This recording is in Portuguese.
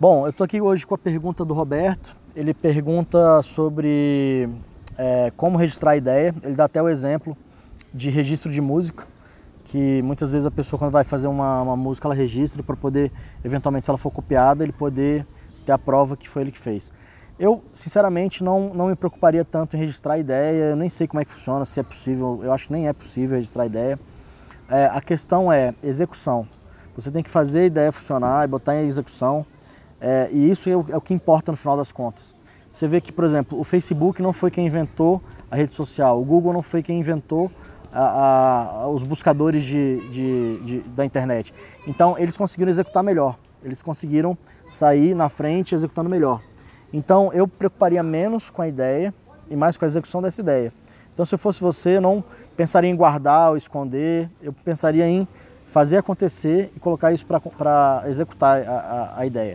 Bom, eu estou aqui hoje com a pergunta do Roberto. Ele pergunta sobre é, como registrar a ideia. Ele dá até o exemplo de registro de música, que muitas vezes a pessoa quando vai fazer uma, uma música ela registra para poder, eventualmente, se ela for copiada, ele poder ter a prova que foi ele que fez. Eu, sinceramente, não, não me preocuparia tanto em registrar a ideia, eu nem sei como é que funciona, se é possível, eu acho que nem é possível registrar a ideia. É, a questão é execução. Você tem que fazer a ideia funcionar e botar em execução. É, e isso é o, é o, que importa no final das contas. Você vê que, por exemplo, o Facebook não foi quem inventou a rede social, o Google não foi quem inventou a, a, os buscadores de, de, de, da internet. Então, eles conseguiram executar melhor, eles conseguiram sair na frente executando melhor. Então, eu preocuparia menos com a ideia e mais com a execução dessa ideia. Então, se eu fosse você, eu não pensaria em guardar ou esconder, eu pensaria em fazer acontecer e colocar isso para executar a, a, a ideia.